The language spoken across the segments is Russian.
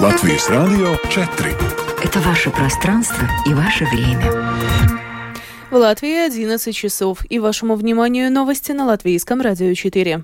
Латвийс радио 4. Это ваше пространство и ваше время. В Латвии 11 часов. И вашему вниманию новости на Латвийском радио 4.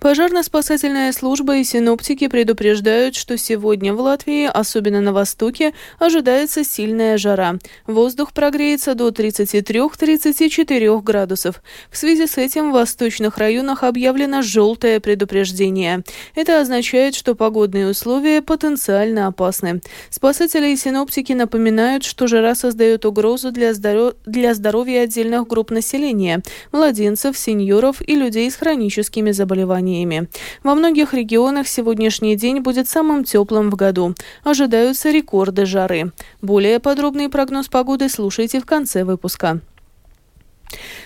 Пожарно-спасательная служба и синоптики предупреждают, что сегодня в Латвии, особенно на востоке, ожидается сильная жара. Воздух прогреется до 33-34 градусов. В связи с этим в восточных районах объявлено желтое предупреждение. Это означает, что погодные условия потенциально опасны. Спасатели и синоптики напоминают, что жара создает угрозу для, здоров... для здоровья отдельных групп населения – младенцев, сеньоров и людей с хроническими заболеваниями заболеваниями. Во многих регионах сегодняшний день будет самым теплым в году. Ожидаются рекорды жары. Более подробный прогноз погоды слушайте в конце выпуска.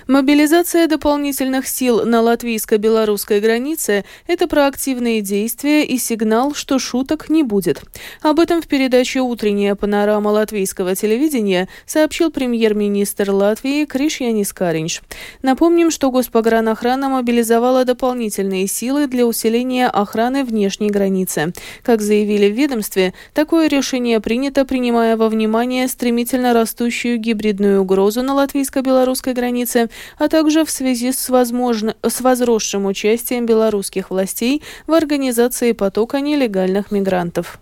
Мобилизация дополнительных сил на латвийско-белорусской границе – это проактивные действия и сигнал, что шуток не будет. Об этом в передаче «Утренняя панорама латвийского телевидения» сообщил премьер-министр Латвии Криш Янис Каринч. Напомним, что госпогранохрана мобилизовала дополнительные силы для усиления охраны внешней границы. Как заявили в ведомстве, такое решение принято, принимая во внимание стремительно растущую гибридную угрозу на латвийско-белорусской границе, а также в связи с, возможно, с возросшим участием белорусских властей в организации потока нелегальных мигрантов.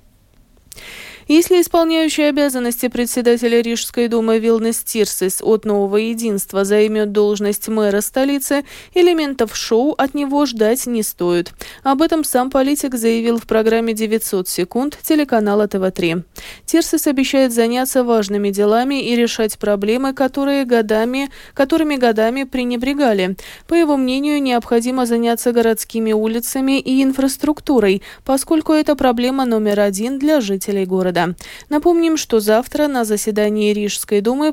Если исполняющий обязанности председателя Рижской думы Вилнес Тирсис от Нового Единства займет должность мэра столицы, элементов шоу от него ждать не стоит. Об этом сам политик заявил в программе «900 секунд» телеканала ТВ-3. Тирсис обещает заняться важными делами и решать проблемы, которые годами, которыми годами пренебрегали. По его мнению, необходимо заняться городскими улицами и инфраструктурой, поскольку это проблема номер один для жителей города города. Напомним, что завтра на заседании Рижской думы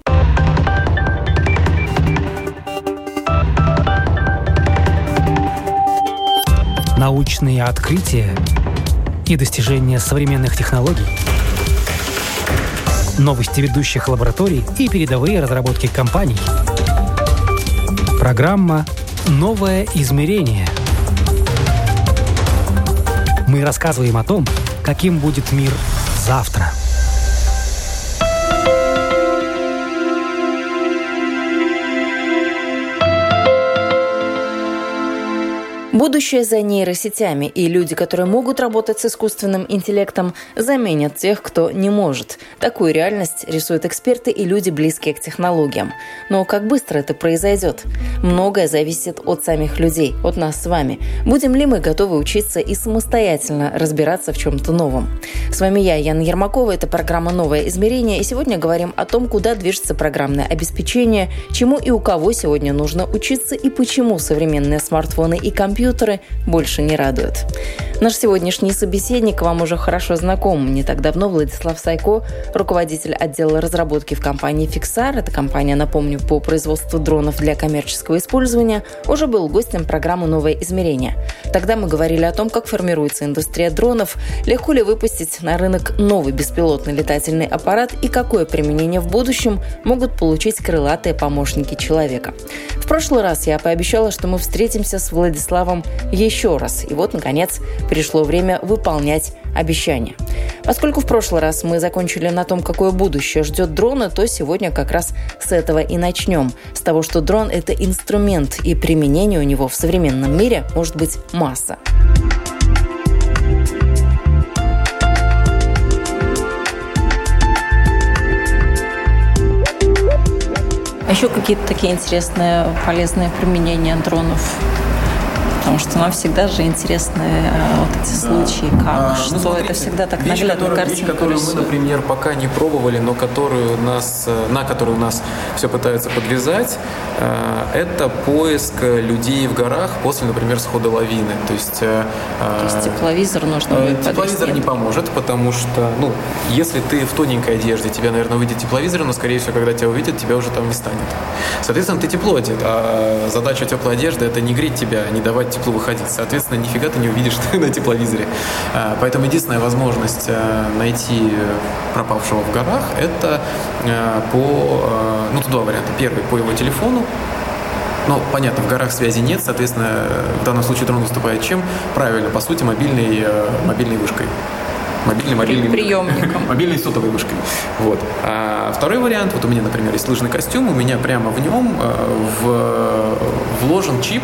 научные открытия и достижения современных технологий, новости ведущих лабораторий и передовые разработки компаний. Программа «Новое измерение». Мы рассказываем о том, каким будет мир завтра. Будущее за нейросетями, и люди, которые могут работать с искусственным интеллектом, заменят тех, кто не может. Такую реальность рисуют эксперты и люди, близкие к технологиям. Но как быстро это произойдет? Многое зависит от самих людей, от нас с вами. Будем ли мы готовы учиться и самостоятельно разбираться в чем-то новом? С вами я, Яна Ермакова, это программа «Новое измерение», и сегодня говорим о том, куда движется программное обеспечение, чему и у кого сегодня нужно учиться и почему современные смартфоны и компьютеры компьютеры больше не радуют. Наш сегодняшний собеседник вам уже хорошо знаком. Не так давно Владислав Сайко, руководитель отдела разработки в компании «Фиксар», это компания, напомню, по производству дронов для коммерческого использования, уже был гостем программы «Новое измерение». Тогда мы говорили о том, как формируется индустрия дронов, легко ли выпустить на рынок новый беспилотный летательный аппарат и какое применение в будущем могут получить крылатые помощники человека. В прошлый раз я пообещала, что мы встретимся с Владиславом еще раз. И вот, наконец, пришло время выполнять обещания. Поскольку в прошлый раз мы закончили на том, какое будущее ждет дрона, то сегодня как раз с этого и начнем. С того, что дрон – это инструмент, и применение у него в современном мире может быть масса. А еще какие-то такие интересные, полезные применения дронов потому что нам всегда же интересны э, вот эти случаи, как, а, ну, что ну, смотрите, это всегда так вещь, наглядно которую, вещь, которую мы, например, пока не пробовали, но которую нас, э, на которую нас все пытаются подвязать, э, это поиск людей в горах после, например, схода лавины. То есть, То есть тепловизор нужно будет Тепловизор не поможет, потому что, ну, если ты в тоненькой одежде, тебя, наверное, увидит тепловизор, но, скорее всего, когда тебя увидят, тебя уже там не станет. Соответственно, ты тепло одет, а задача теплой одежды – это не греть тебя, не давать тепло выходить. Соответственно, нифига ты не увидишь на тепловизоре. А, поэтому единственная возможность а, найти пропавшего в горах – это а, по, ну, тут два варианта. Первый – по его телефону, ну, понятно, в горах связи нет, соответственно, в данном случае дрон выступает чем? Правильно, по сути, мобильной, мобильной вышкой. Мобильный, мобильный. Приемником. Мобильной сотовой вышкой. Вот. А второй вариант, вот у меня, например, есть лыжный костюм, у меня прямо в нем в, вложен чип,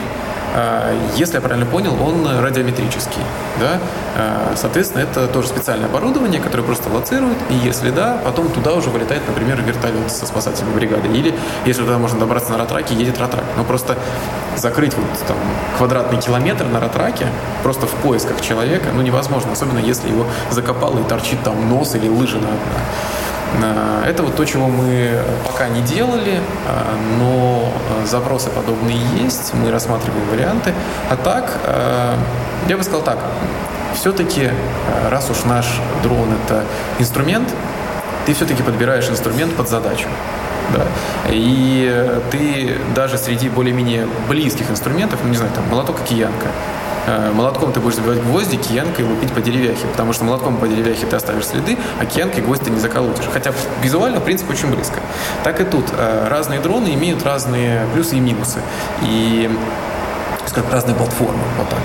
если я правильно понял, он радиометрический. Да? А, соответственно, это тоже специальное оборудование, которое просто лоцирует, и если да, потом туда уже вылетает, например, вертолет со спасательной бригадой. Или если туда можно добраться на ратраке, едет ратрак. Но просто закрыть вот там квадратный километр на ратраке просто в поисках человека, ну, невозможно, особенно если его закопал и торчит там нос или лыжи на, Э, это вот то, чего мы пока не делали, э, но э, запросы подобные есть, мы рассматриваем варианты. А так, я бы сказал так, все-таки, раз уж наш дрон это инструмент, ты все-таки подбираешь инструмент под задачу. Да. И ты даже среди более-менее близких инструментов, ну не знаю, там молоток и киянка, Э, молотком ты будешь забивать гвозди, киянкой лупить по деревяхе, потому что молотком по деревяхе ты оставишь следы, а киянкой гвоздь ты не заколотишь. Хотя визуально, в принципе, очень близко. Так и тут. Э, разные дроны имеют разные плюсы и минусы. И, скажем, разные платформы. Вот так.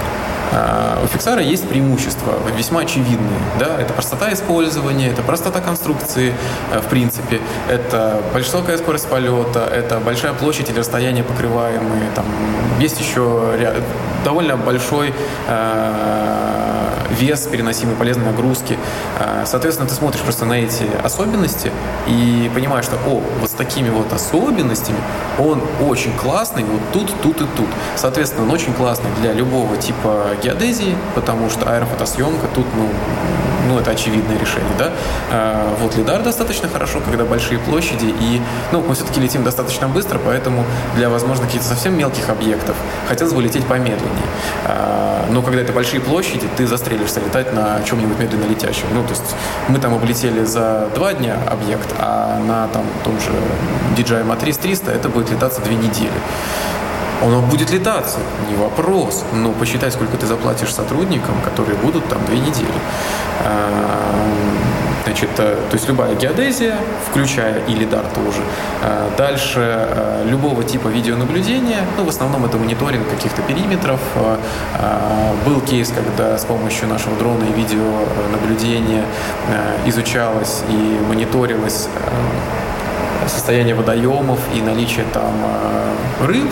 А, у Фиксара есть преимущества, весьма очевидные. Да? Это простота использования, это простота конструкции, э, в принципе, это высокая скорость полета, это большая площадь или расстояние покрываемые, там есть еще ряд, довольно большой э, вес переносимой полезной нагрузки. Э, соответственно, ты смотришь просто на эти особенности и понимаешь, что, о, вот с такими вот особенностями он очень классный вот тут, тут и тут. Соответственно, он очень классный для любого типа геодезии, потому что аэрофотосъемка тут, ну, ну это очевидное решение, да. А, вот лидар достаточно хорошо, когда большие площади, и, ну, мы все-таки летим достаточно быстро, поэтому для, возможно, каких-то совсем мелких объектов хотелось бы лететь помедленнее. А, но когда это большие площади, ты застрелишься летать на чем-нибудь медленно летящем. Ну, то есть мы там облетели за два дня объект, а на там том же DJI Matrix 300 это будет летаться две недели. Оно будет летаться, не вопрос. Но посчитай, сколько ты заплатишь сотрудникам, которые будут там две недели. Значит, э, то есть любая геодезия, включая и лидар тоже. А, дальше э, любого типа видеонаблюдения, ну, в основном это мониторинг каких-то периметров. Был кейс, когда с помощью нашего дрона и видеонаблюдения э, изучалось и мониторилось состояние водоемов и наличие там рыб,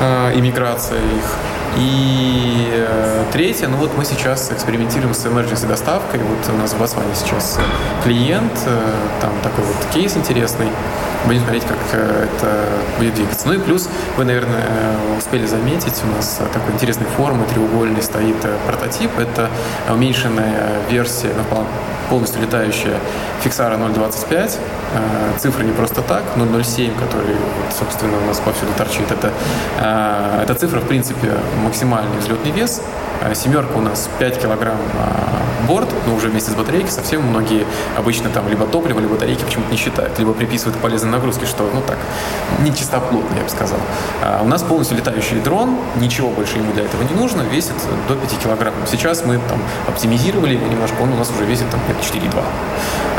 э, иммиграция их. И э, третье, ну вот мы сейчас экспериментируем с emergency доставкой. Вот у нас в Ботсване сейчас клиент, э, там такой вот кейс интересный. Будем смотреть, как э, это будет двигаться. Ну и плюс, вы, наверное, э, успели заметить, у нас такой интересной формы, треугольный стоит э, прототип. Это уменьшенная версия, ну, полностью летающая Фиксара 0.25. Цифры не просто так, 0.07, который, собственно, у нас повсюду торчит. Это, эта цифра, в принципе, максимальный взлетный вес. Семерка у нас 5 килограмм борт, но уже вместе с батарейкой совсем многие обычно там либо топливо, либо батарейки почему-то не считают, либо приписывают полезные нагрузки, что, ну так, не чистоплотно, я бы сказал. А у нас полностью летающий дрон, ничего больше ему для этого не нужно, весит до 5 килограмм. Сейчас мы там оптимизировали его немножко, он у нас уже весит там 4,2.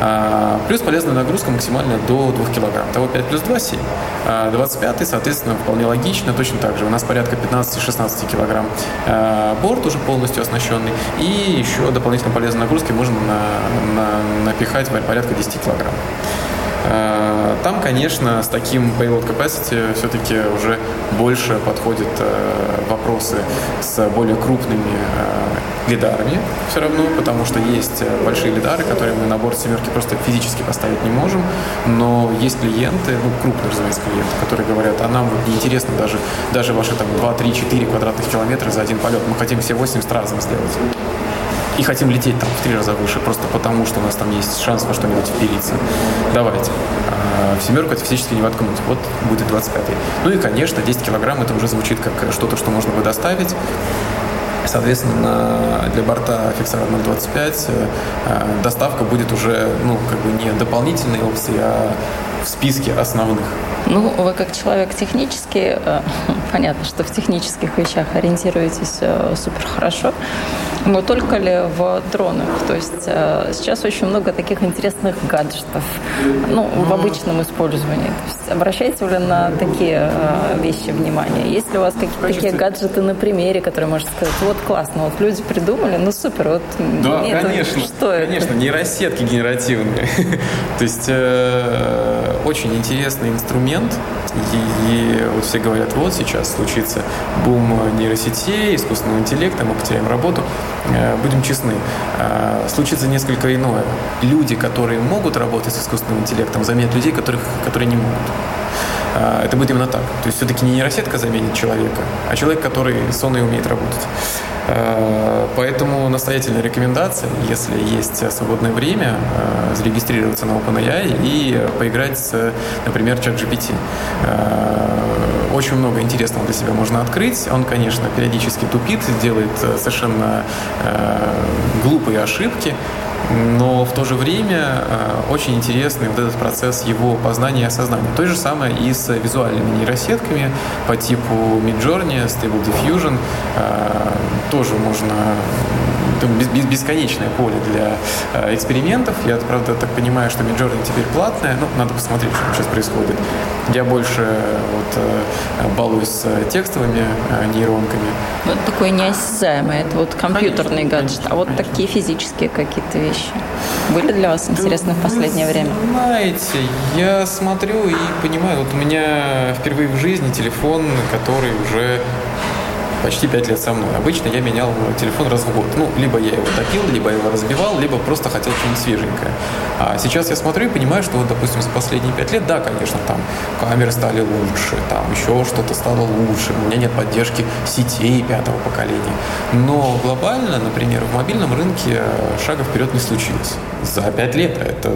А, плюс полезная нагрузка максимальная до 2 килограмм. Того 5 плюс 2 – 7. А 25 соответственно, вполне логично, точно так же. У нас порядка 15-16 килограмм а, борт уже полностью оснащенный. И еще дополнительно полезной нагрузки можно на, на, напихать порядка 10 килограмм. А, там, конечно, с таким payload capacity все-таки уже больше подходят э, вопросы с более крупными э, лидарами все равно, потому что есть э, большие лидары, которые мы на борт семерки просто физически поставить не можем, но есть клиенты, ну, крупные, разумеется, клиенты, которые говорят, а нам вот неинтересно даже, даже ваши там 2, 3, 4 квадратных километра за один полет, мы хотим все 80 разом сделать и хотим лететь там в три раза выше, просто потому что у нас там есть шанс во что-нибудь впилиться. Давайте. А в семерку это физически не воткнуть. Вот будет 25 -й. Ну и, конечно, 10 килограмм это уже звучит как что-то, что можно бы доставить. Соответственно, для борта Fixer 025 э, доставка будет уже, ну, как бы не дополнительной опцией, а в списке основных. Ну, вы как человек технический, э, понятно, что в технических вещах ориентируетесь э, супер хорошо. Но только ли в дронах? То есть э, сейчас очень много таких интересных гаджетов, ну, в обычном использовании. То есть обращаете ли на такие э, вещи внимание? Есть ли у вас какие-то такие гаджеты на примере, которые можете сказать, вот классно, вот люди придумали, ну супер, вот Да, нет, конечно. Что конечно, это? нейросетки генеративные. То есть э, очень интересный инструмент. И, и вот все говорят, вот сейчас случится бум нейросетей, искусственного интеллекта, мы потеряем работу. Э, будем честны, э, случится несколько иное. Люди, которые могут работать с искусственным интеллектом, заменят людей, которых, которые не могут. Э, это будет именно так. То есть все-таки не нейросетка заменит человека, а человек, который сонно и умеет работать. Поэтому настоятельная рекомендация, если есть свободное время, зарегистрироваться на OpenAI и поиграть с, например, чат GPT очень много интересного для себя можно открыть. Он, конечно, периодически тупит, делает э, совершенно э, глупые ошибки, но в то же время э, очень интересный вот этот процесс его познания и осознания. То же самое и с визуальными нейросетками по типу Midjourney, Stable Diffusion. Э, тоже можно бесконечное поле для э, экспериментов. Я, правда, так понимаю, что Midjourney теперь платная. Ну, надо посмотреть, что сейчас происходит. Я больше вот э, балуюсь с текстовыми э, нейронками. Вот такое неосязаемое. Это вот компьютерный конечно, гаджет. Конечно, а вот конечно. такие физические какие-то вещи были для вас интересны да, в последнее время? Знаете, я смотрю и понимаю, вот у меня впервые в жизни телефон, который уже почти 5 лет со мной. Обычно я менял телефон раз в год. Ну, либо я его топил, либо я его разбивал, либо просто хотел что-нибудь свеженькое. А сейчас я смотрю и понимаю, что вот, допустим, за последние 5 лет, да, конечно, там камеры стали лучше, там еще что-то стало лучше, у меня нет поддержки сетей пятого поколения. Но глобально, например, в мобильном рынке шага вперед не случилось. За 5 лет это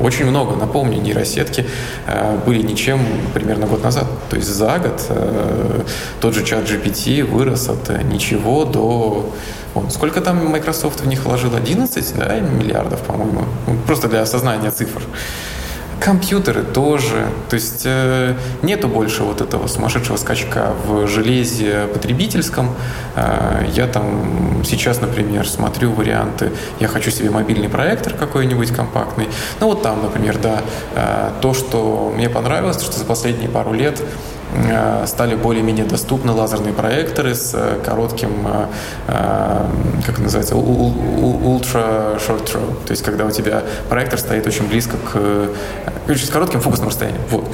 очень много. Напомню, нейросетки э, были ничем примерно год назад. То есть за год э, тот же чат GPT вырос от ничего до... Сколько там Microsoft в них вложил? 11 да, миллиардов, по-моему. Просто для осознания цифр. Компьютеры тоже. То есть э, нету больше вот этого сумасшедшего скачка в железе потребительском. Э, я там сейчас, например, смотрю варианты. Я хочу себе мобильный проектор какой-нибудь компактный. Ну вот там, например, да, э, то, что мне понравилось, что за последние пару лет стали более-менее доступны лазерные проекторы с э, коротким, э, как называется, ultra short throw. То есть, когда у тебя проектор стоит очень близко к... С коротким фокусным расстоянием. Вот.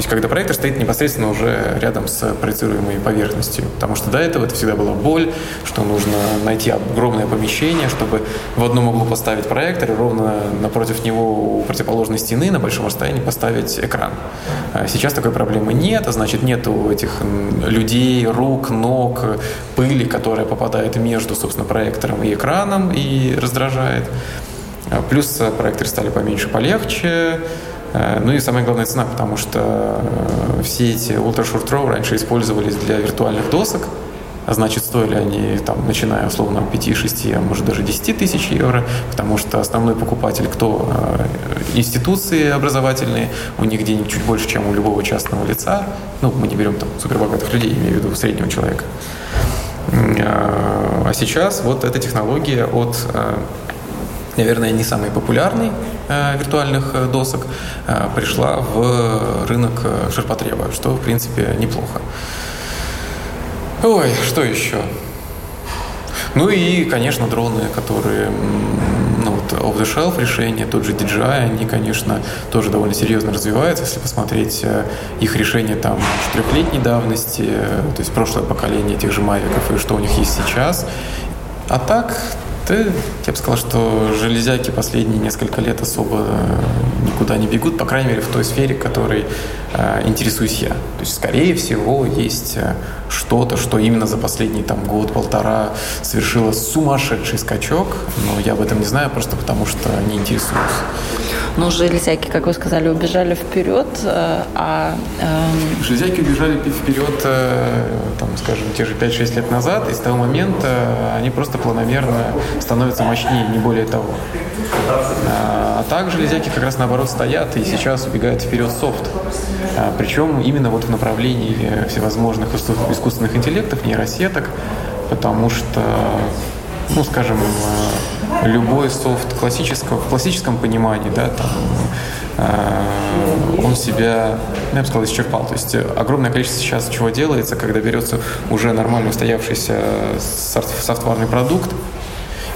Есть, когда проектор стоит непосредственно уже рядом с проецируемой поверхностью. Потому что до этого это всегда была боль, что нужно найти огромное помещение, чтобы в одном углу поставить проектор и ровно напротив него у противоположной стены на большом расстоянии поставить экран. А сейчас такой проблемы нет, а значит нету этих людей, рук, ног, пыли, которая попадает между, собственно, проектором и экраном и раздражает. А плюс проекторы стали поменьше, полегче. Э, ну и самая главная цена, потому что э, все эти Short Throw раньше использовались для виртуальных досок, а значит, стоили они, там, начиная условно от 5-6, а может даже 10 тысяч евро, потому что основной покупатель кто? Э, институции образовательные, у них денег чуть больше, чем у любого частного лица. Ну, мы не берем там супербогатых людей, имею в виду среднего человека. А сейчас вот эта технология от наверное, не самой популярной э, виртуальных э, досок, э, пришла в рынок ширпотреба, что, в принципе, неплохо. Ой, что еще? Ну и, конечно, дроны, которые ну, вот off-the-shelf решения, тот же DJI, они, конечно, тоже довольно серьезно развиваются. Если посмотреть их решения там четырехлетней давности, то есть прошлое поколение тех же Мавиков и что у них есть сейчас. А так, да, я бы сказал, что железяки последние несколько лет особо никуда не бегут, по крайней мере, в той сфере, которой э, интересуюсь я. То есть, скорее всего, есть э, что-то, что именно за последний там, год-полтора совершило сумасшедший скачок, но я об этом не знаю, просто потому что не интересуюсь. Ну, железяки, как вы сказали, убежали вперед, э, а... Эм... Железяки убежали вперед, э, там, скажем, те же 5-6 лет назад, и с того момента они просто планомерно становятся мощнее, не более того. А, а так железяки как раз наоборот стоят и сейчас убегают вперед софт. А, причем именно вот в направлении всевозможных искусственных интеллектов, нейросеток, потому что ну, скажем, э, любой софт классического, в классическом понимании, да, там, он себя, ну, я бы сказал, исчерпал. То есть огромное количество сейчас чего делается, когда берется уже нормально устоявшийся софтварный продукт,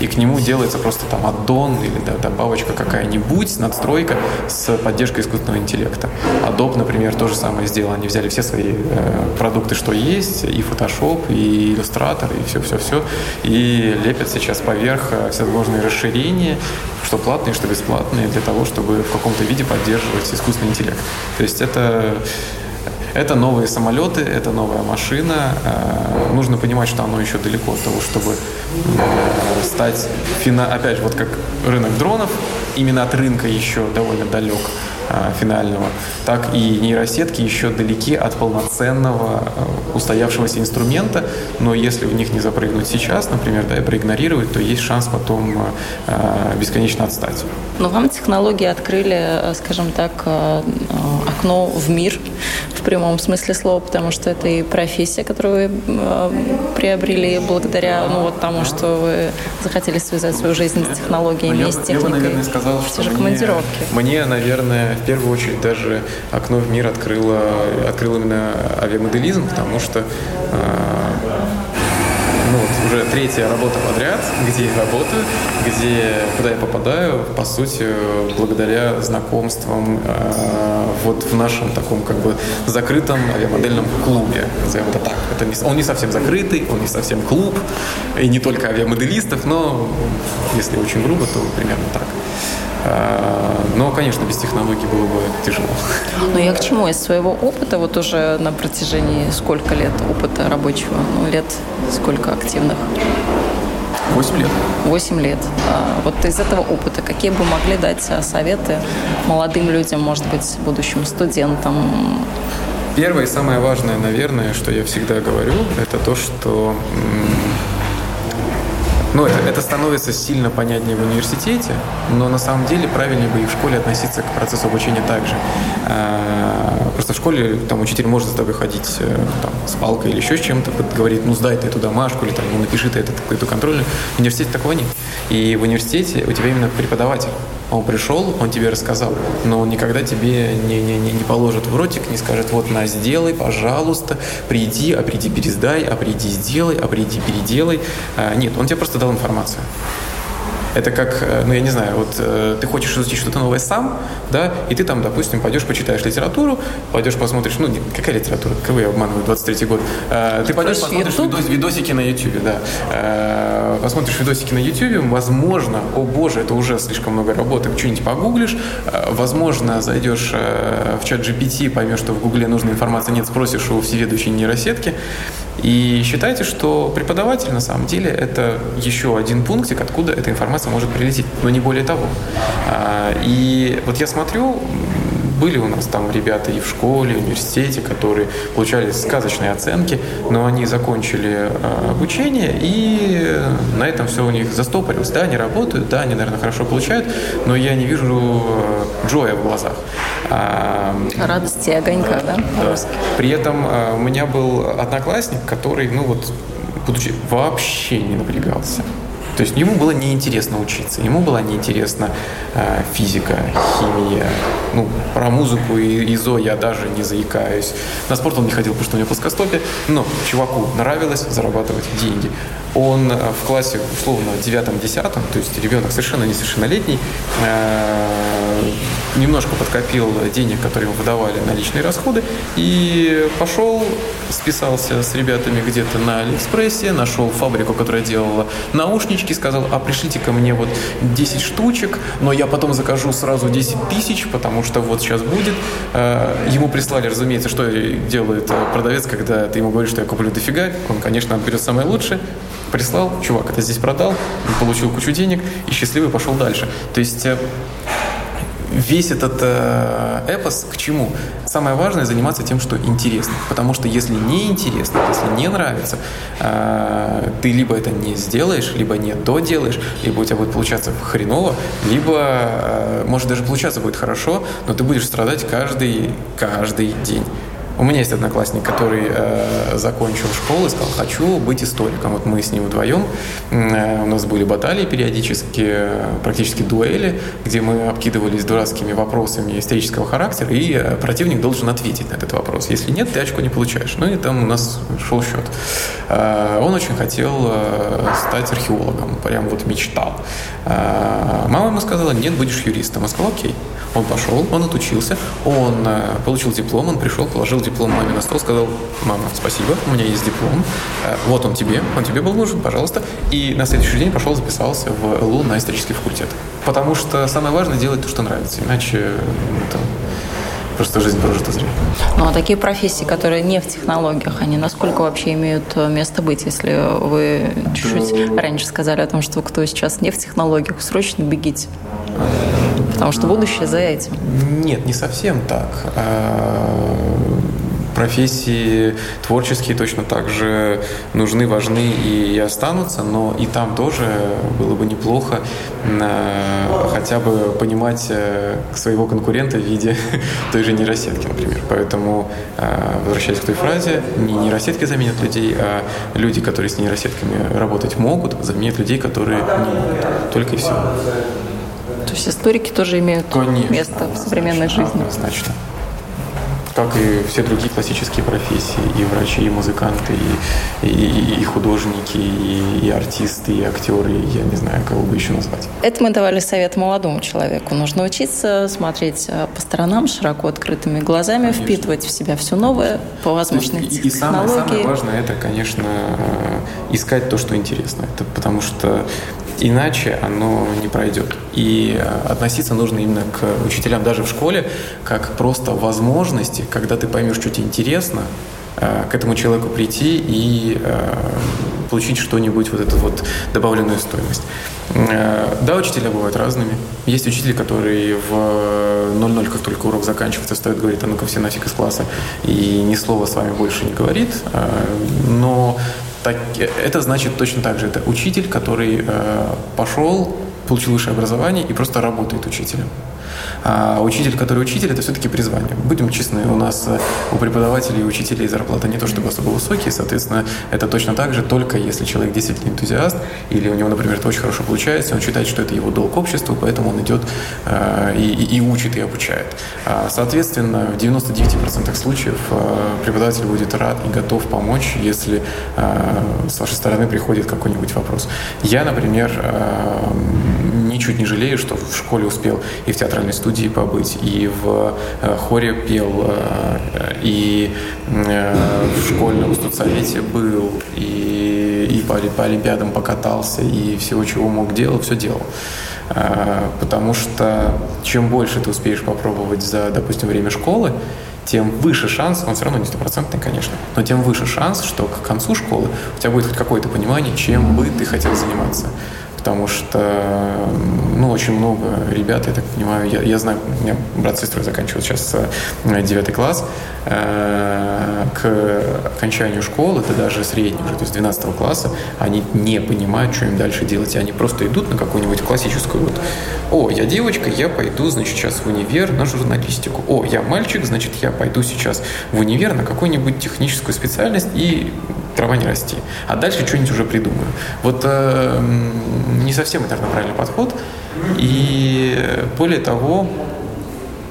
и к нему делается просто там аддон или да, добавочка какая-нибудь, надстройка с поддержкой искусственного интеллекта. Adobe, например, то же самое сделал. Они взяли все свои э, продукты, что есть, и Photoshop, и Illustrator, и все-все-все, и лепят сейчас поверх э, всевозможные расширения, что платные, что бесплатные, для того, чтобы в каком-то виде поддерживать искусственный интеллект. То есть это это новые самолеты, это новая машина. Э, нужно понимать, что оно еще далеко от того, чтобы э, стать, опять же, вот как рынок дронов, именно от рынка еще довольно далек. А, финального, так и нейросетки еще далеки от полноценного устоявшегося инструмента, но если в них не запрыгнуть сейчас, например, да, и проигнорировать, то есть шанс потом бесконечно отстать. Но вам технологии открыли, скажем так, окно в мир в прямом смысле слова, потому что это и профессия, которую вы приобрели благодаря ну, вот тому, что вы захотели связать свою жизнь с технологиями я, и с техникой. Я бы, наверное, сказал, что мне, командировки. мне, наверное, в первую очередь даже окно в мир открыло, открыл именно авиамоделизм, потому что ну, уже третья работа подряд, где я работаю, где, куда я попадаю, по сути, благодаря знакомствам э, вот в нашем таком как бы закрытом авиамодельном клубе, назовем это так. Это не, он не совсем закрытый, он не совсем клуб, и не только авиамоделистов, но если очень грубо, то примерно так. А, но, конечно, без технологий было бы тяжело. Но я к чему? Из своего опыта, вот уже на протяжении сколько лет опыта рабочего? Ну, лет сколько активных? Восемь лет. Восемь лет. А, вот из этого опыта какие бы могли дать советы молодым людям, может быть, будущим студентам? Первое и самое важное, наверное, что я всегда говорю, это то, что ну, это, это становится сильно понятнее в университете, но на самом деле правильнее бы и в школе относиться к процессу обучения также. А, просто в школе там учитель может за тобой ходить э, там, с палкой или еще с чем-то, говорит, ну сдай ты эту домашку, или там, ну напиши ты эту, эту контрольную. В университете такого нет. И в университете у тебя именно преподаватель. Он пришел, он тебе рассказал, но он никогда тебе не, не, не, не положит в ротик, не скажет, вот на, сделай, пожалуйста, приди, а приди пересдай, а приди сделай, а приди переделай. А, нет, он тебе просто дал информацию. Это как, э, ну я не знаю, вот э, ты хочешь изучить что-то новое сам, да, и ты там, допустим, пойдешь, почитаешь литературу, пойдешь посмотришь, ну, какая литература, кого я обманываю, 23 год. Э, ты пойдешь посмотришь видос, видосики на YouTube, да. Посмотришь видосики на YouTube, возможно, о боже, это уже слишком много работы, что-нибудь погуглишь, возможно, зайдешь в чат GPT, поймешь, что в Гугле нужной информации нет, спросишь у всеведущей нейросетки, и считайте, что преподаватель на самом деле это еще один пунктик, откуда эта информация может прилететь, но не более того. А, и вот я смотрю, были у нас там ребята и в школе, и в университете, которые получали сказочные оценки, но они закончили э, обучение, и на этом все у них застопорилось. Да, они работают, да, они, наверное, хорошо получают, но я не вижу э, джоя в глазах. А, Радости огонька, да? да. При этом у меня был одноклассник, который, ну вот, будучи вообще не напрягался. То есть ему было неинтересно учиться, ему была неинтересна э, физика, химия, ну, про музыку и ИЗО я даже не заикаюсь. На спорт он не ходил, потому что у него плоскостопие, но чуваку нравилось зарабатывать деньги. Он э, в классе, условно, девятом-десятом, то есть ребенок совершенно несовершеннолетний, э, немножко подкопил денег, которые ему выдавали на личные расходы, и пошел, списался с ребятами где-то на Алиэкспрессе, нашел фабрику, которая делала наушнички, сказал, а пришлите ко мне вот 10 штучек, но я потом закажу сразу 10 тысяч, потому что вот сейчас будет. Э, ему прислали, разумеется, что делает продавец, когда ты ему говоришь, что я куплю дофига, он, конечно, отберет самое лучшее, прислал, чувак это здесь продал, получил кучу денег и счастливый пошел дальше. То есть э, весь этот э, эпос к чему? Самое важное заниматься тем, что интересно. Потому что если не интересно, если не нравится, э, ты либо это не сделаешь, либо не доделаешь, либо у тебя будет получаться хреново, либо э, может даже получаться будет хорошо, но ты будешь страдать каждый, каждый день. У меня есть одноклассник, который э, закончил школу и сказал, хочу быть историком. Вот мы с ним вдвоем, э, у нас были баталии периодически, практически дуэли, где мы обкидывались дурацкими вопросами исторического характера, и э, противник должен ответить на этот вопрос. Если нет, ты очко не получаешь. Ну и там у нас шел счет. Э, он очень хотел э, стать археологом, прям вот мечтал. Э, мама ему сказала, нет, будешь юристом. Он сказал, окей. Он пошел, он отучился, он э, получил диплом, он пришел, положил диплом маме на стол, сказал, мама, спасибо, у меня есть диплом, э, вот он тебе, он тебе был нужен, пожалуйста. И на следующий день пошел, записался в ЛУ на исторический факультет. Потому что самое важное делать то, что нравится, иначе это просто жизнь прожита зря. Ну а такие профессии, которые не в технологиях, они насколько вообще имеют место быть? Если вы чуть-чуть раньше сказали о том, что кто сейчас не в технологиях, срочно бегите. Потому что будущее за этим. Нет, не совсем так. Профессии творческие точно так же нужны, важны и останутся, но и там тоже было бы неплохо а, хотя бы понимать э, своего конкурента в виде той же нейросетки, например. Поэтому, а, возвращаясь к той фразе, не нейросетки заменят людей, а люди, которые с нейросетками работать могут, заменят людей, которые не могут. Только и все. То есть историки тоже имеют Конечно, место в современной жизни. Однозначно как и все другие классические профессии, и врачи, и музыканты, и, и, и художники, и, и артисты, и актеры, я не знаю, кого бы еще назвать. Это мы давали совет молодому человеку. Нужно учиться смотреть э, по сторонам широко открытыми глазами, конечно. впитывать в себя все новое, по возможности и, и самое, самое важное, это, конечно, э, искать то, что интересно. Это потому что Иначе оно не пройдет. И э, относиться нужно именно к учителям даже в школе, как просто возможности, когда ты поймешь, что тебе интересно, э, к этому человеку прийти и э, получить что-нибудь, вот эту вот добавленную стоимость. Да, учителя бывают разными. Есть учитель, который в 0-0, как только урок заканчивается, стоит говорит, а ну-ка все нафиг из класса, и ни слова с вами больше не говорит. Но так, это значит точно так же. Это учитель, который э, пошел, получил высшее образование и просто работает учителем. А учитель, который учитель, это все-таки призвание. Будем честны, у нас э, у преподавателей и учителей зарплата не то чтобы особо высокие, соответственно, это точно так же, только если человек действительно энтузиаст, или у него, например, это очень хорошо получается, он считает, что это его долг обществу, поэтому он идет э, и, и учит, и обучает. А, соответственно, в 99% случаев э, преподаватель будет рад и готов помочь, если э, с вашей стороны приходит какой-нибудь вопрос. Я, например, э, ничуть не жалею, что в школе успел и в театральной студии побыть, и в э, хоре пел, э, и э, в школьном студсовете был, и, и по, по олимпиадам покатался, и всего, чего мог делал, все делал. Потому что чем больше ты успеешь попробовать за, допустим, время школы, тем выше шанс, он все равно не стопроцентный, конечно, но тем выше шанс, что к концу школы у тебя будет хоть какое-то понимание, чем бы ты хотел заниматься потому что, ну, очень много ребят, я так понимаю, я, я знаю, у меня брат с сестрой заканчивают сейчас э, девятый класс, э, к окончанию школы, это даже средний уже, то есть 12 класса, они не понимают, что им дальше делать, и они просто идут на какую-нибудь классическую вот, о, я девочка, я пойду, значит, сейчас в универ на журналистику, о, я мальчик, значит, я пойду сейчас в универ на какую-нибудь техническую специальность и трава не расти. А дальше что-нибудь уже придумаю. Вот э, не совсем, наверное, правильный подход. И более того,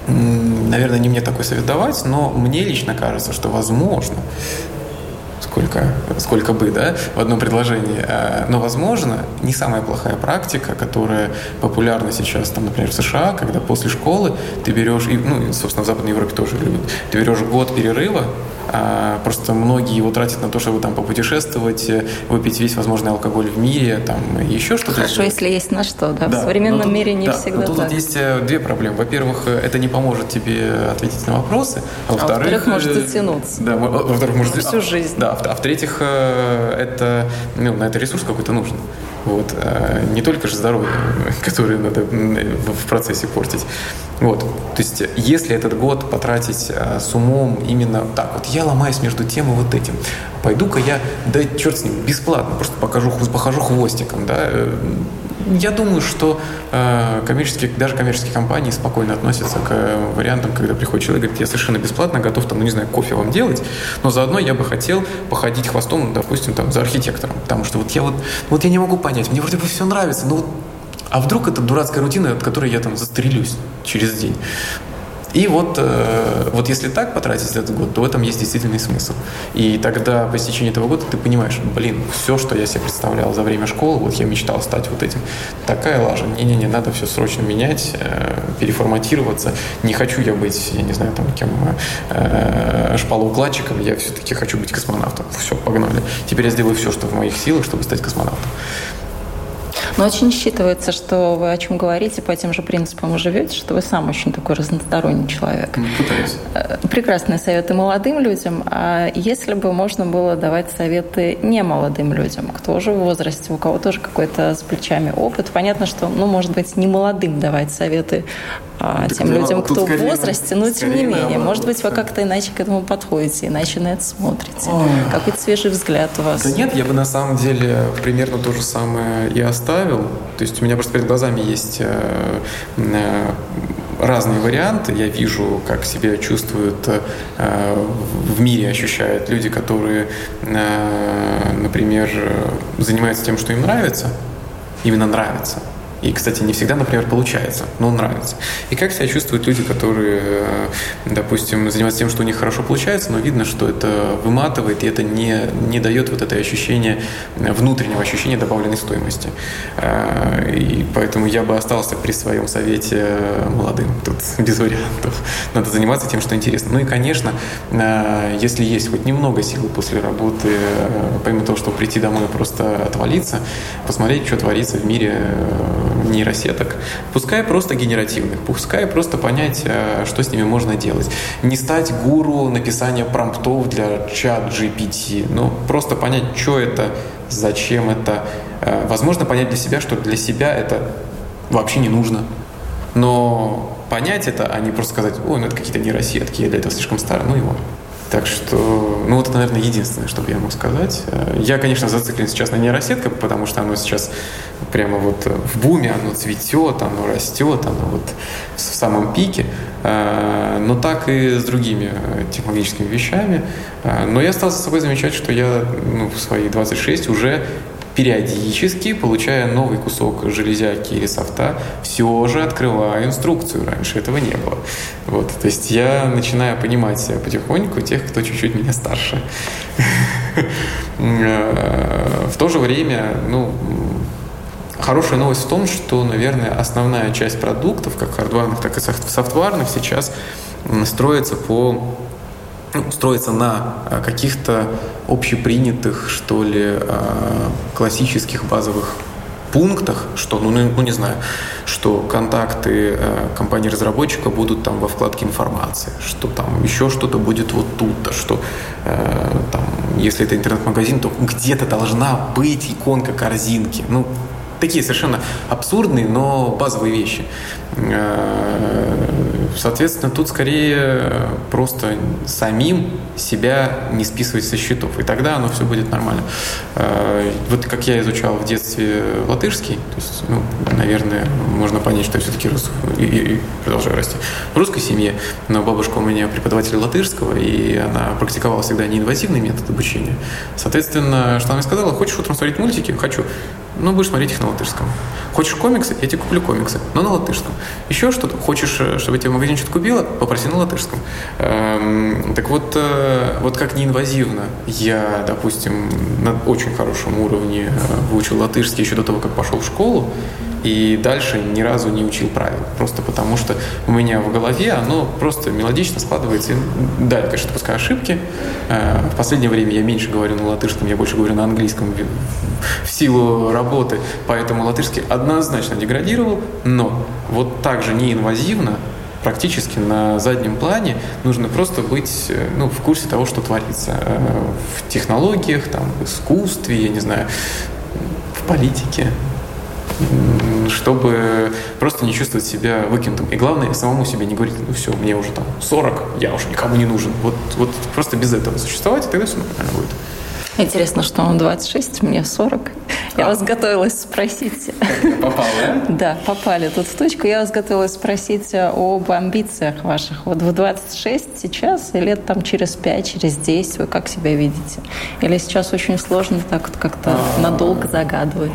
наверное, не мне такой совет давать, но мне лично кажется, что возможно, сколько, сколько бы, да, в одном предложении. Э, но, возможно, не самая плохая практика, которая популярна сейчас, там, например, в США, когда после школы ты берешь, и, ну, собственно, в Западной Европе тоже любят, ты берешь год перерыва, а, просто многие его тратят на то, чтобы там попутешествовать, э, выпить весь возможный алкоголь в мире, там еще что-то. Хорошо, если есть на что, да. да. В современном тут, мире не да, всегда. Но тут, так. тут есть э, две проблемы. Во-первых, э, это не поможет тебе ответить на вопросы, а во-вторых, а во может затянуться. Да, во-вторых, может всю жизнь. Да, а в-третьих, это ну, на это ресурс какой-то нужен. Вот. Не только же здоровье, которое надо в процессе портить. Вот. То есть, если этот год потратить с умом именно так, вот я ломаюсь между тем и вот этим, пойду-ка я, да черт с ним, бесплатно, просто покажу, похожу хвостиком, да, я думаю, что э, коммерческие, даже коммерческие компании спокойно относятся к вариантам, когда приходит человек и говорит, я совершенно бесплатно готов, там, ну, не знаю, кофе вам делать, но заодно я бы хотел походить хвостом, допустим, там, за архитектором, потому что вот я вот, вот я не могу понять, мне вроде бы все нравится, но вот а вдруг это дурацкая рутина, от которой я там застрелюсь через день? И вот, э, вот если так потратить этот год, то в этом есть действительный смысл. И тогда по истечении этого года ты понимаешь, блин, все, что я себе представлял за время школы, вот я мечтал стать вот этим. Такая лажа. Не-не-не, надо все срочно менять, э, переформатироваться. Не хочу я быть, я не знаю, там, кем, э, шпалоукладчиком, я все-таки хочу быть космонавтом. Все, погнали. Теперь я сделаю все, что в моих силах, чтобы стать космонавтом. Но очень считывается, что вы о чем говорите, по тем же принципам живете, что вы сам очень такой разносторонний человек. Пытаюсь. Э, прекрасные советы молодым людям. А если бы можно было давать советы не молодым людям, кто уже в возрасте, у кого тоже какой-то с плечами опыт, понятно, что, ну, может быть, не молодым давать советы, а тем людям, кто скорее, в возрасте, но тем не менее, может быть, вы как-то иначе к этому подходите, иначе на это смотрите. Ой. Какой-то свежий взгляд у вас. Да нет, я бы на самом деле примерно то же самое и оставил. То есть у меня просто перед глазами есть э, э, разные варианты. Я вижу, как себя чувствуют э, в мире, ощущают люди, которые, например, занимаются тем, что им нравится, именно нравится – и, кстати, не всегда, например, получается, но нравится. И как себя чувствуют люди, которые, э, допустим, занимаются тем, что у них хорошо получается, но видно, что это выматывает, и это не, не дает вот это ощущение, внутреннего ощущения добавленной стоимости. Э, и поэтому я бы остался при своем совете молодым. Тут без вариантов. Надо заниматься тем, что интересно. Ну и, конечно, э, если есть хоть немного силы после работы, помимо того, чтобы прийти домой и просто отвалиться, посмотреть, что творится в мире нейросеток, пускай просто генеративных, пускай просто понять, э, что с ними можно делать. Не стать гуру написания промптов для чат GPT, но просто понять, что это, зачем это. Э, возможно, понять для себя, что для себя это вообще не нужно. Но понять это, а не просто сказать, ой, ну это какие-то нейросетки, я для этого слишком старый, ну его. Так что, ну вот это, наверное, единственное, что я мог сказать. Я, конечно, зациклен сейчас на нейросетках, потому что оно сейчас прямо вот в буме, оно цветет, оно растет, оно вот в самом пике. Э, но так и с другими технологическими вещами. Э, но я стал за собой замечать, что я ну, в свои 26 уже периодически, получая новый кусок железяки или софта, все же открываю инструкцию. Раньше этого не было. Вот. То есть я начинаю понимать потихоньку тех, кто чуть-чуть меня старше. В то же время, ну, хорошая новость в том, что, наверное, основная часть продуктов, как хардварных, так и софтварных, сейчас строится по строится на э, каких-то общепринятых, что ли, э, классических базовых пунктах, что, ну, ну, не знаю, что контакты э, компании-разработчика будут там во вкладке информации, что там еще что-то будет вот тут-то, что там, если это интернет-магазин, то где-то должна быть иконка корзинки. Ну, такие совершенно абсурдные, но базовые вещи. Соответственно, тут скорее просто самим себя не списывать со счетов, и тогда оно все будет нормально. Э, вот как я изучал в детстве латышский, то есть, ну, наверное, можно понять, что я все-таки рос и, и продолжаю расти в русской семье, но бабушка у меня преподаватель латышского, и она практиковала всегда неинвазивный метод обучения. Соответственно, что она мне сказала, хочешь утром смотреть мультики? Хочу ну, будешь смотреть их на латышском. Хочешь комиксы? Я тебе куплю комиксы, но на латышском. Еще что-то? Хочешь, э, чтобы тебе в магазине что-то купила? Попроси на латышском. Эм, так вот, э, вот как неинвазивно я, допустим, на очень хорошем уровне э, выучил латышский еще до того, как пошел в школу, и дальше ни разу не учил правил. Просто потому что у меня в голове оно просто мелодично складывается. Да, я, конечно, допускаю ошибки. Э, в последнее время я меньше говорю на латышском, я больше говорю на английском в силу работы. Поэтому латышский однозначно деградировал, но вот так же неинвазивно практически на заднем плане нужно просто быть э, ну, в курсе того, что творится э, в технологиях, там, в искусстве, я не знаю, в политике чтобы просто не чувствовать себя выкинутым. И главное, самому себе не говорить, ну все, мне уже там 40, я уже никому не нужен. Вот, вот просто без этого существовать, и тогда все нормально будет. Интересно, что он 26, мне 40. Я а. вас готовилась спросить. Попал, да? Да, попали тут в точку. Я вас готовилась спросить об амбициях ваших. Вот в 26 сейчас, и лет там через 5, через 10, вы как себя видите? Или сейчас очень сложно так вот как-то а. надолго загадывать?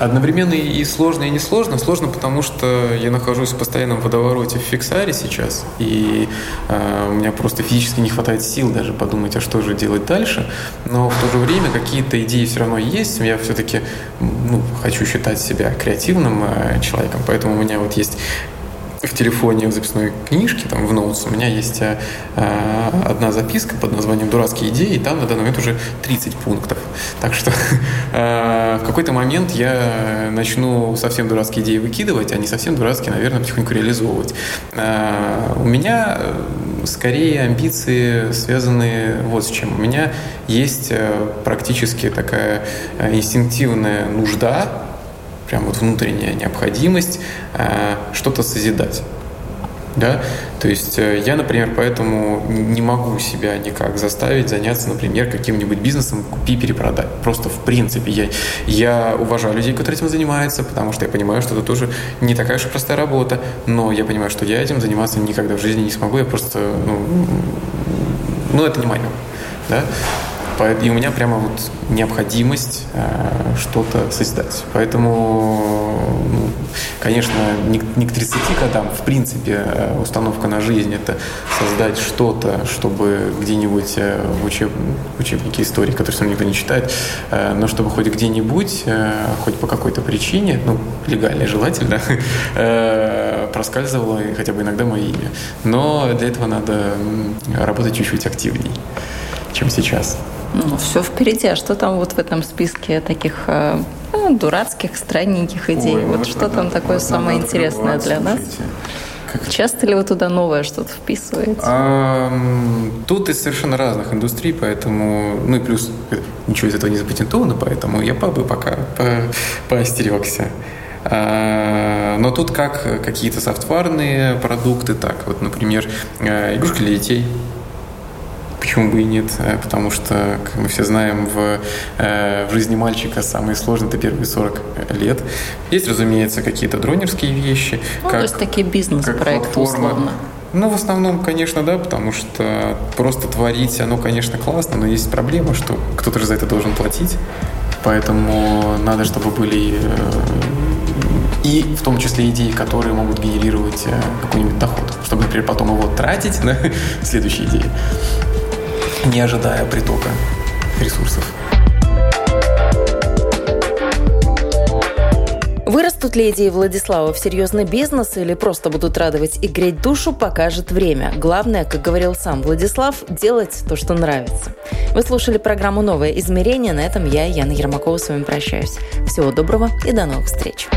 Одновременно и сложно, и не сложно. Сложно, потому что я нахожусь в постоянном водовороте в фиксаре сейчас, и э, у меня просто физически не хватает сил даже подумать, а что же делать дальше. Но в то же время какие-то идеи все равно есть. Я все-таки ну, хочу считать себя креативным э, человеком, поэтому у меня вот есть в телефоне в записной книжке, там в ноутс, у меня есть э, одна записка под названием «Дурацкие идеи», и там на данный момент уже 30 пунктов. Так что э, в какой-то момент я начну совсем дурацкие идеи выкидывать, а не совсем дурацкие, наверное, потихоньку реализовывать. Э, у меня э, скорее амбиции связаны вот с чем. У меня есть э, практически такая э, инстинктивная нужда прям вот внутренняя необходимость э, что-то созидать. Да? То есть э, я, например, поэтому не могу себя никак заставить заняться, например, каким-нибудь бизнесом, купи, перепродай. Просто в принципе я, я уважаю людей, которые этим занимаются, потому что я понимаю, что это тоже не такая уж простая работа, но я понимаю, что я этим заниматься никогда в жизни не смогу, я просто, ну, ну это не мое. Да? И у меня прямо вот необходимость э, что-то создать. Поэтому, ну, конечно, не, к 30 годам, в принципе, э, установка на жизнь – это создать что-то, чтобы где-нибудь э, в учеб, учебнике истории, который все никто не читает, но чтобы хоть где-нибудь, хоть по какой-то причине, ну, легально желательно, проскальзывало хотя бы иногда мое имя. Но для этого надо работать чуть-чуть активнее, чем сейчас. Ну, все впереди. А что там вот в этом списке таких э, ну, дурацких, странненьких идей? Ой, вот, вот что там такое самое интересное для нас? Как... Часто ли вы туда новое что-то вписываете? А, тут из совершенно разных индустрий, поэтому, ну и плюс ничего из этого не запатентовано, поэтому я бы пока по, поостерегся. А, но тут как какие-то софтварные продукты, так вот, например, э, игрушки для детей – Почему бы и нет? Э, потому что, как мы все знаем, в, э, в жизни мальчика самые сложные это первые 40 лет. Есть, разумеется, какие-то дронерские вещи. Ну, как, то есть такие бизнес-проекты условно. Ну, в основном, конечно, да, потому что просто творить, оно, конечно, классно, но есть проблема, что кто-то же за это должен платить. Поэтому надо, чтобы были э, и в том числе идеи, которые могут генерировать какой-нибудь доход, чтобы, например, потом его тратить на следующие идеи не ожидая притока ресурсов. Вырастут ли идеи Владислава в серьезный бизнес или просто будут радовать и греть душу, покажет время. Главное, как говорил сам Владислав, делать то, что нравится. Вы слушали программу «Новое измерение». На этом я, Яна Ермакова, с вами прощаюсь. Всего доброго и до новых встреч.